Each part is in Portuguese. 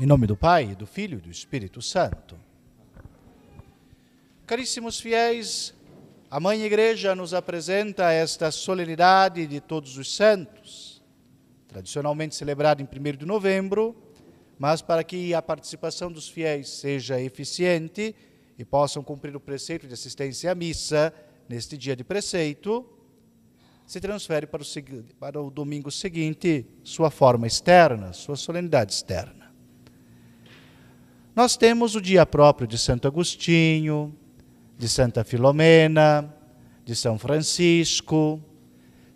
Em nome do Pai, do Filho e do Espírito Santo. Caríssimos fiéis, a Mãe Igreja nos apresenta esta solenidade de Todos os Santos, tradicionalmente celebrada em 1 de novembro, mas para que a participação dos fiéis seja eficiente e possam cumprir o preceito de assistência à missa neste dia de preceito, se transfere para o, para o domingo seguinte sua forma externa, sua solenidade externa. Nós temos o dia próprio de Santo Agostinho, de Santa Filomena, de São Francisco.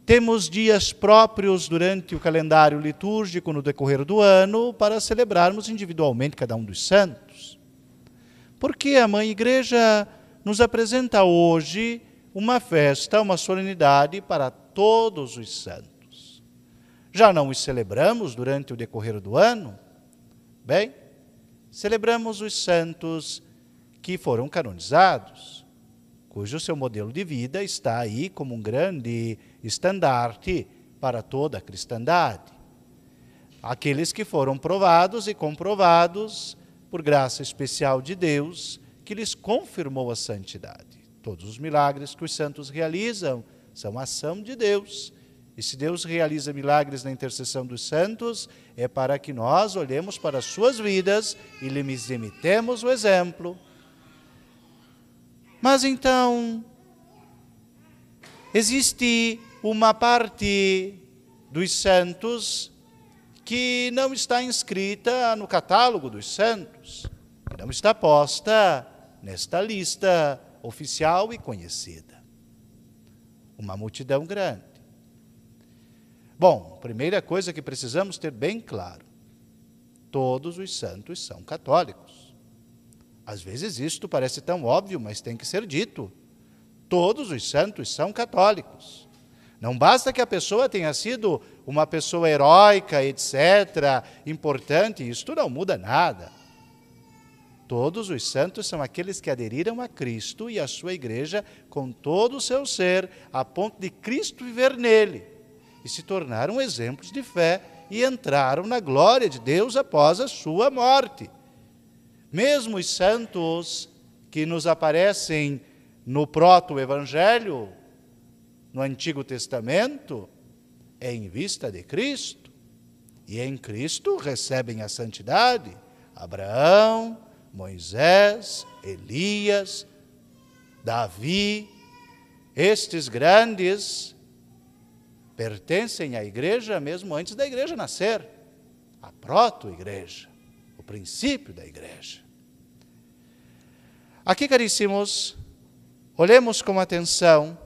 Temos dias próprios durante o calendário litúrgico no decorrer do ano para celebrarmos individualmente cada um dos santos. Porque a Mãe Igreja nos apresenta hoje uma festa, uma solenidade para todos os santos. Já não os celebramos durante o decorrer do ano? Bem, celebramos os santos que foram canonizados, cujo seu modelo de vida está aí como um grande estandarte para toda a cristandade. Aqueles que foram provados e comprovados por graça especial de Deus, que lhes confirmou a santidade. Todos os milagres que os santos realizam são ação de Deus e se Deus realiza milagres na intercessão dos santos, é para que nós olhemos para as suas vidas e lhes imitemos o exemplo. Mas então, existe uma parte dos santos que não está inscrita no catálogo dos santos, que não está posta nesta lista oficial e conhecida. Uma multidão grande. Bom, primeira coisa que precisamos ter bem claro: todos os santos são católicos. Às vezes isto parece tão óbvio, mas tem que ser dito. Todos os santos são católicos. Não basta que a pessoa tenha sido uma pessoa heróica, etc., importante, isto não muda nada. Todos os santos são aqueles que aderiram a Cristo e a sua igreja com todo o seu ser, a ponto de Cristo viver nele e se tornaram exemplos de fé e entraram na glória de Deus após a sua morte. Mesmo os santos que nos aparecem no proto-evangelho, no Antigo Testamento, é em vista de Cristo. E em Cristo recebem a santidade Abraão, Moisés, Elias, Davi, estes grandes pertencem à igreja mesmo antes da igreja nascer, a proto-igreja, o princípio da igreja. Aqui, caríssimos, olhemos com atenção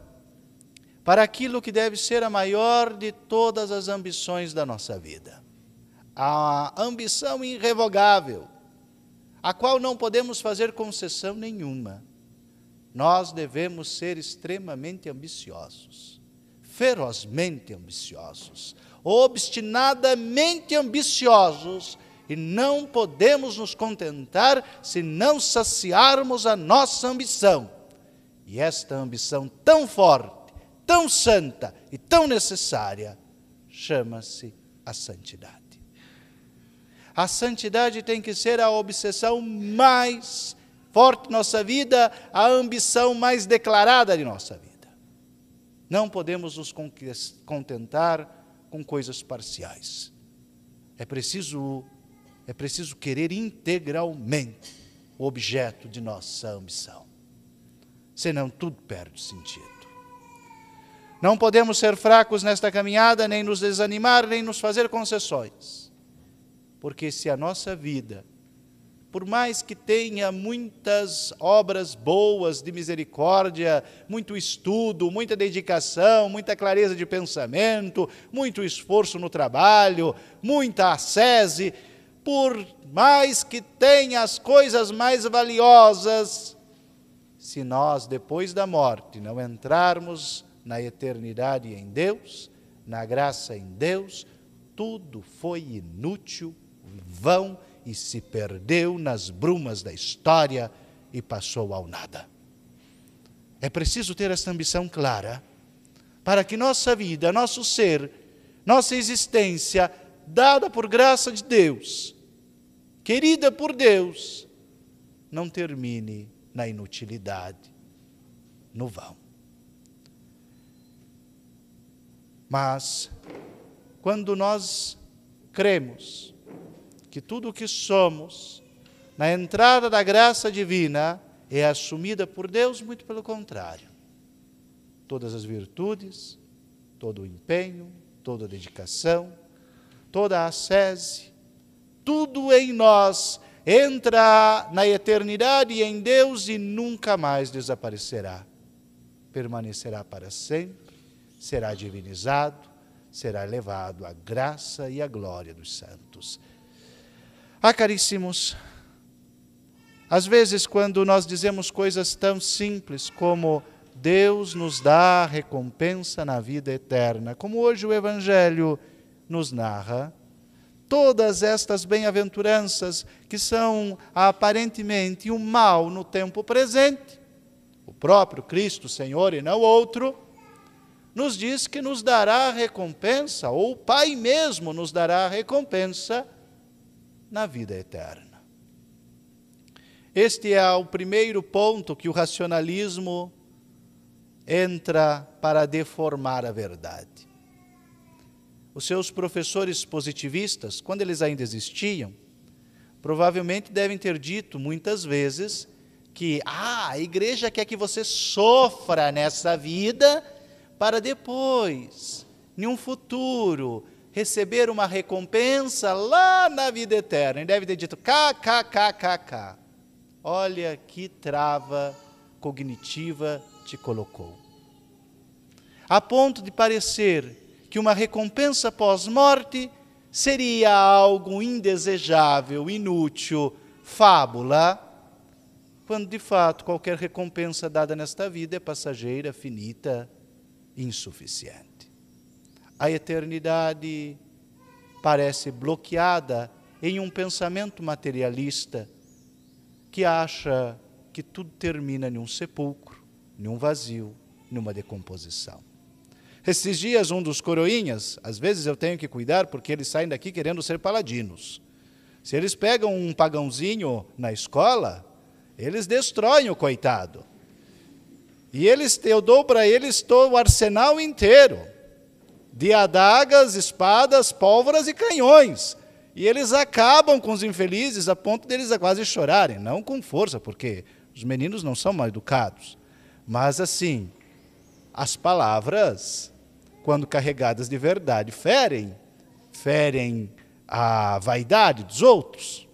para aquilo que deve ser a maior de todas as ambições da nossa vida. A ambição irrevogável, a qual não podemos fazer concessão nenhuma. Nós devemos ser extremamente ambiciosos ferozmente ambiciosos, obstinadamente ambiciosos, e não podemos nos contentar se não saciarmos a nossa ambição. E esta ambição tão forte, tão santa e tão necessária chama-se a santidade. A santidade tem que ser a obsessão mais forte de nossa vida, a ambição mais declarada de nossa vida. Não podemos nos contentar com coisas parciais. É preciso, é preciso querer integralmente o objeto de nossa ambição. Senão tudo perde sentido. Não podemos ser fracos nesta caminhada, nem nos desanimar, nem nos fazer concessões. Porque se a nossa vida por mais que tenha muitas obras boas de misericórdia, muito estudo, muita dedicação, muita clareza de pensamento, muito esforço no trabalho, muita ascese, por mais que tenha as coisas mais valiosas, se nós, depois da morte, não entrarmos na eternidade em Deus, na graça em Deus, tudo foi inútil, vão e se perdeu nas brumas da história e passou ao nada. É preciso ter essa ambição clara para que nossa vida, nosso ser, nossa existência, dada por graça de Deus, querida por Deus, não termine na inutilidade, no vão. Mas, quando nós cremos que tudo o que somos, na entrada da graça divina, é assumida por Deus, muito pelo contrário. Todas as virtudes, todo o empenho, toda a dedicação, toda a ascese, tudo em nós entra na eternidade em Deus e nunca mais desaparecerá. Permanecerá para sempre, será divinizado, será levado à graça e à glória dos santos. Ah, caríssimos, às vezes, quando nós dizemos coisas tão simples como Deus nos dá recompensa na vida eterna, como hoje o Evangelho nos narra, todas estas bem-aventuranças que são aparentemente um mal no tempo presente, o próprio Cristo Senhor e não outro, nos diz que nos dará recompensa, ou o Pai mesmo nos dará recompensa na vida eterna. Este é o primeiro ponto que o racionalismo entra para deformar a verdade. Os seus professores positivistas, quando eles ainda existiam, provavelmente devem ter dito muitas vezes que ah, a igreja quer que você sofra nessa vida para depois, em um futuro, receber uma recompensa lá na vida eterna. E deve ter dito kkkk. Olha que trava cognitiva te colocou. A ponto de parecer que uma recompensa pós-morte seria algo indesejável, inútil, fábula, quando de fato qualquer recompensa dada nesta vida é passageira, finita, insuficiente. A eternidade parece bloqueada em um pensamento materialista que acha que tudo termina em um sepulcro, em um vazio, numa decomposição. Esses dias, um dos coroinhas, às vezes eu tenho que cuidar porque eles saem daqui querendo ser paladinos. Se eles pegam um pagãozinho na escola, eles destroem o coitado. E eles, eu dou para eles todo o arsenal inteiro de adagas, espadas, pólvoras e canhões. E eles acabam com os infelizes a ponto deles quase chorarem, não com força, porque os meninos não são mal educados, mas assim, as palavras quando carregadas de verdade, ferem, ferem a vaidade dos outros.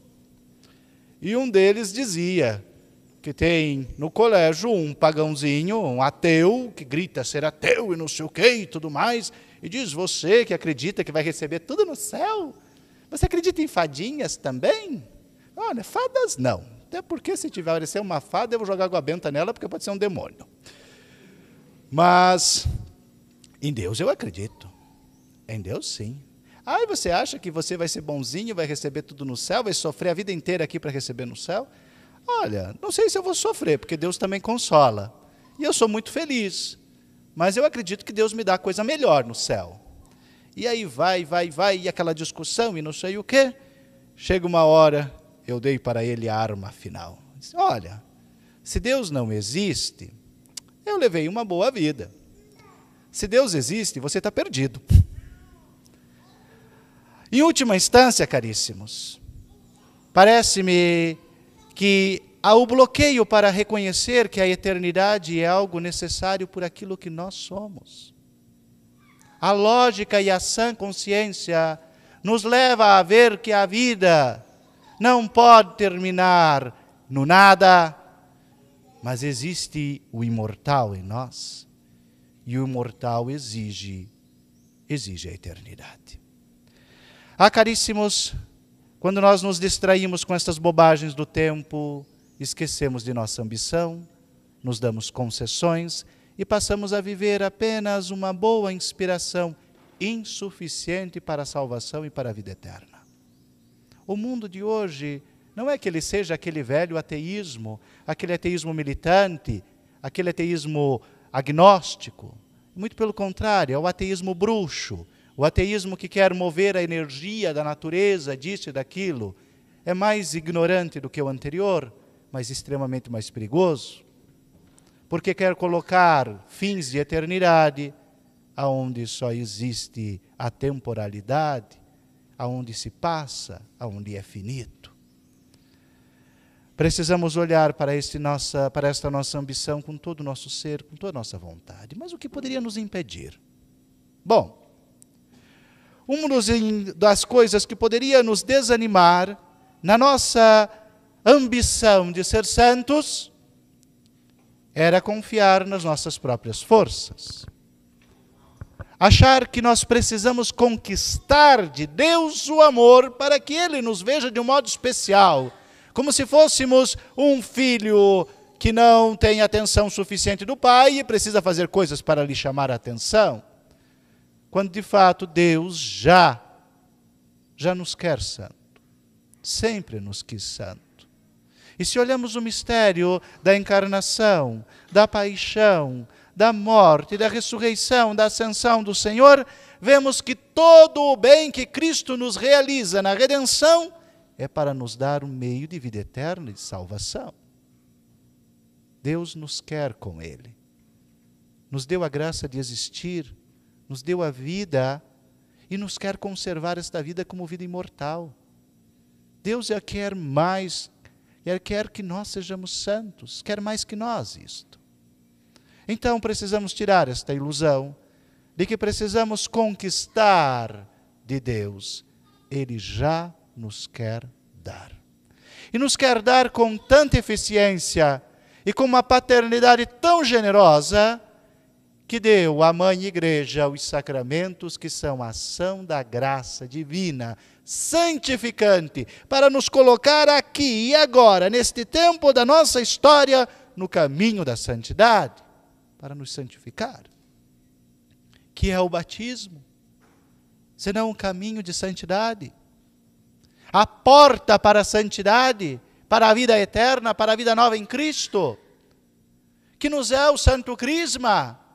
E um deles dizia que tem no colégio um pagãozinho, um ateu, que grita ser ateu e não sei o quê e tudo mais, e diz: Você que acredita que vai receber tudo no céu, você acredita em fadinhas também? Olha, fadas não. Até porque se tiver aparecer uma fada, eu vou jogar água benta nela, porque pode ser um demônio. Mas em Deus eu acredito. Em Deus, sim. Aí você acha que você vai ser bonzinho, vai receber tudo no céu, vai sofrer a vida inteira aqui para receber no céu? Olha, não sei se eu vou sofrer, porque Deus também consola. E eu sou muito feliz. Mas eu acredito que Deus me dá coisa melhor no céu. E aí vai, vai, vai, e aquela discussão e não sei o quê. Chega uma hora, eu dei para ele a arma final. Disse, Olha, se Deus não existe, eu levei uma boa vida. Se Deus existe, você está perdido. Em última instância, caríssimos, parece-me que há o bloqueio para reconhecer que a eternidade é algo necessário por aquilo que nós somos. A lógica e a sã consciência nos leva a ver que a vida não pode terminar no nada, mas existe o imortal em nós e o imortal exige exige a eternidade. Ah, caríssimos, quando nós nos distraímos com estas bobagens do tempo, esquecemos de nossa ambição, nos damos concessões e passamos a viver apenas uma boa inspiração insuficiente para a salvação e para a vida eterna. O mundo de hoje não é que ele seja aquele velho ateísmo, aquele ateísmo militante, aquele ateísmo agnóstico. Muito pelo contrário, é o ateísmo bruxo, o ateísmo que quer mover a energia da natureza, disso e daquilo. é mais ignorante do que o anterior, mas extremamente mais perigoso, porque quer colocar fins de eternidade aonde só existe a temporalidade, aonde se passa, aonde é finito. Precisamos olhar para, este nossa, para esta nossa ambição com todo o nosso ser, com toda a nossa vontade. Mas o que poderia nos impedir? Bom, uma das coisas que poderia nos desanimar na nossa ambição de ser santos era confiar nas nossas próprias forças. Achar que nós precisamos conquistar de Deus o amor para que Ele nos veja de um modo especial, como se fôssemos um filho que não tem atenção suficiente do pai e precisa fazer coisas para lhe chamar a atenção. Quando de fato Deus já já nos quer santo. Sempre nos quis santo. E se olhamos o mistério da encarnação, da paixão, da morte, da ressurreição, da ascensão do Senhor, vemos que todo o bem que Cristo nos realiza na redenção é para nos dar um meio de vida eterna e de salvação. Deus nos quer com Ele. Nos deu a graça de existir, nos deu a vida e nos quer conservar esta vida como vida imortal. Deus é quer mais, Ele quer que nós sejamos santos, quer mais que nós isto. Então precisamos tirar esta ilusão de que precisamos conquistar de Deus. Ele já nos quer dar. E nos quer dar com tanta eficiência e com uma paternidade tão generosa que deu à Mãe Igreja os sacramentos que são a ação da graça divina, santificante, para nos colocar aqui e agora, neste tempo da nossa história, no caminho da santidade para nos santificar, que é o batismo, senão um caminho de santidade. A porta para a santidade, para a vida eterna, para a vida nova em Cristo, que nos é o Santo Crisma,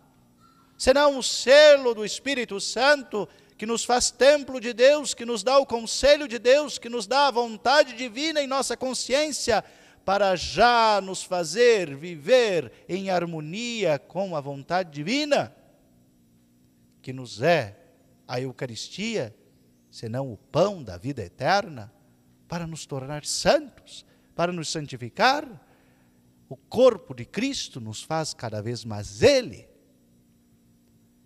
senão o selo do Espírito Santo que nos faz templo de Deus, que nos dá o conselho de Deus, que nos dá a vontade divina em nossa consciência, para já nos fazer viver em harmonia com a vontade divina, que nos é a Eucaristia, senão o pão da vida eterna, para nos tornar santos, para nos santificar. O corpo de Cristo nos faz cada vez mais Ele,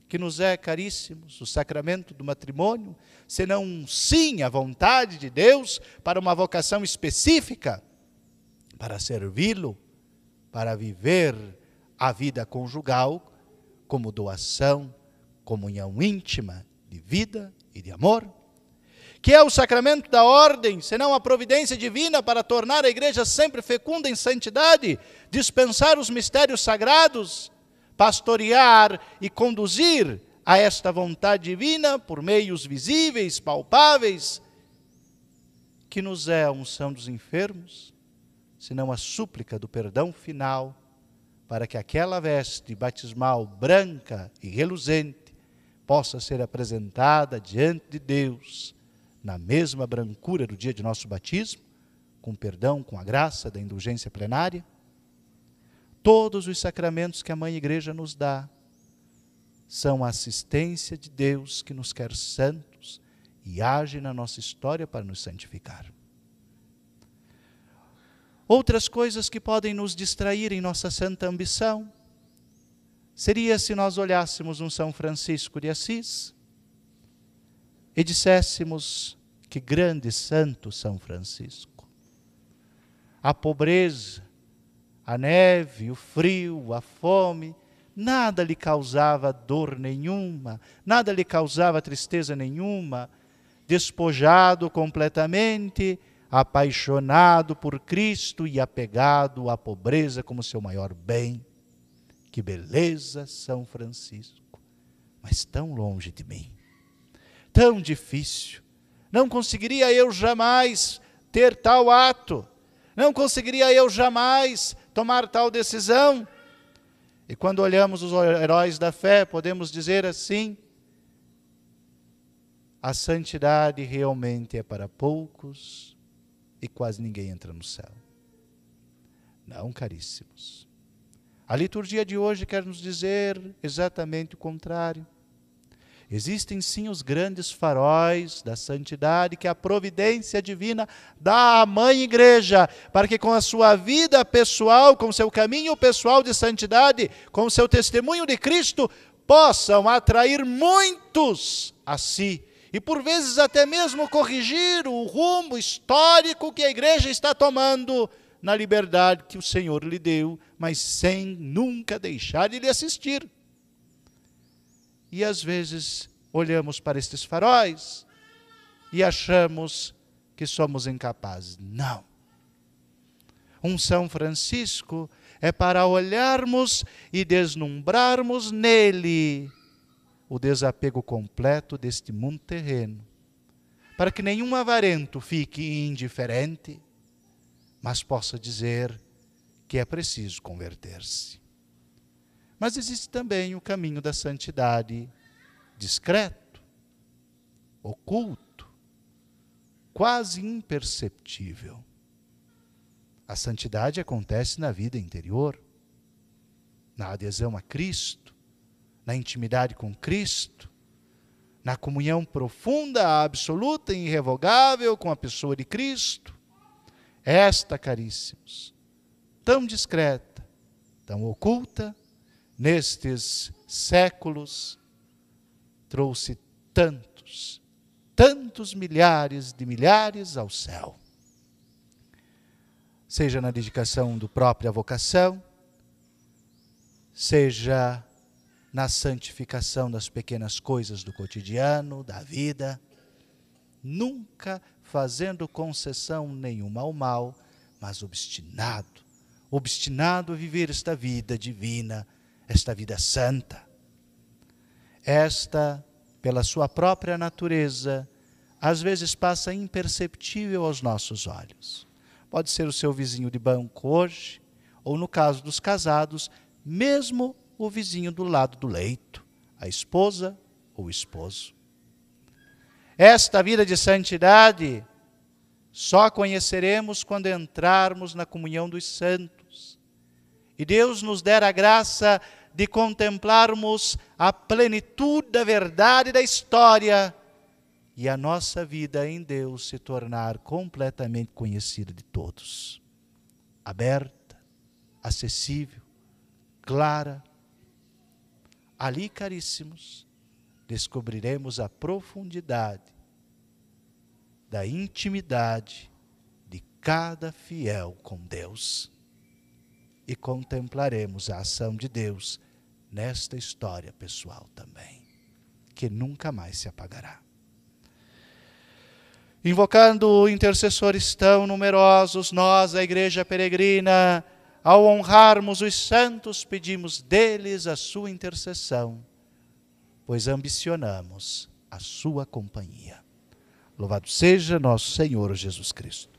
que nos é caríssimos, o sacramento do matrimônio, senão um sim à vontade de Deus para uma vocação específica para servi-lo, para viver a vida conjugal como doação, comunhão íntima de vida e de amor, que é o sacramento da ordem, senão a providência divina para tornar a igreja sempre fecunda em santidade, dispensar os mistérios sagrados, pastorear e conduzir a esta vontade divina por meios visíveis, palpáveis, que nos é a unção dos enfermos, senão a súplica do perdão final, para que aquela veste batismal branca e reluzente possa ser apresentada diante de Deus na mesma brancura do dia de nosso batismo, com perdão, com a graça da indulgência plenária. Todos os sacramentos que a Mãe Igreja nos dá são a assistência de Deus que nos quer santos e age na nossa história para nos santificar. Outras coisas que podem nos distrair em nossa santa ambição seria se nós olhássemos um São Francisco de Assis e disséssemos que grande santo São Francisco. A pobreza, a neve, o frio, a fome, nada lhe causava dor nenhuma, nada lhe causava tristeza nenhuma, despojado completamente apaixonado por Cristo e apegado à pobreza como seu maior bem. Que beleza, São Francisco, mas tão longe de mim, tão difícil. Não conseguiria eu jamais ter tal ato, não conseguiria eu jamais tomar tal decisão. E quando olhamos os heróis da fé, podemos dizer assim: a santidade realmente é para poucos, e quase ninguém entra no céu. Não, caríssimos. A liturgia de hoje quer nos dizer exatamente o contrário. Existem sim os grandes faróis da santidade que a providência divina dá à mãe igreja, para que com a sua vida pessoal, com seu caminho pessoal de santidade, com seu testemunho de Cristo, possam atrair muitos a si e por vezes até mesmo corrigir o rumo histórico que a igreja está tomando na liberdade que o Senhor lhe deu, mas sem nunca deixar de lhe assistir. E às vezes olhamos para estes faróis e achamos que somos incapazes. Não. Um São Francisco é para olharmos e deslumbrarmos nele o desapego completo deste mundo terreno, para que nenhum avarento fique indiferente, mas possa dizer que é preciso converter-se. Mas existe também o caminho da santidade discreto, oculto, quase imperceptível. A santidade acontece na vida interior, na adesão a Cristo, na intimidade com Cristo, na comunhão profunda, absoluta e irrevogável com a pessoa de Cristo. Esta, caríssimos, tão discreta, tão oculta, nestes séculos, trouxe tantos, tantos milhares de milhares ao céu. Seja na dedicação do própria vocação, seja na santificação das pequenas coisas do cotidiano, da vida, nunca fazendo concessão nenhuma ao mal, mas obstinado, obstinado a viver esta vida divina, esta vida santa. Esta, pela sua própria natureza, às vezes passa imperceptível aos nossos olhos. Pode ser o seu vizinho de banco hoje, ou no caso dos casados, mesmo o vizinho do lado do leito, a esposa ou o esposo. Esta vida de santidade só conheceremos quando entrarmos na comunhão dos santos. E Deus nos der a graça de contemplarmos a plenitude da verdade da história e a nossa vida em Deus se tornar completamente conhecida de todos. Aberta, acessível, clara. Ali, caríssimos, descobriremos a profundidade da intimidade de cada fiel com Deus e contemplaremos a ação de Deus nesta história pessoal também, que nunca mais se apagará. Invocando intercessores tão numerosos, nós, a Igreja Peregrina, ao honrarmos os santos, pedimos deles a sua intercessão, pois ambicionamos a sua companhia. Louvado seja nosso Senhor Jesus Cristo.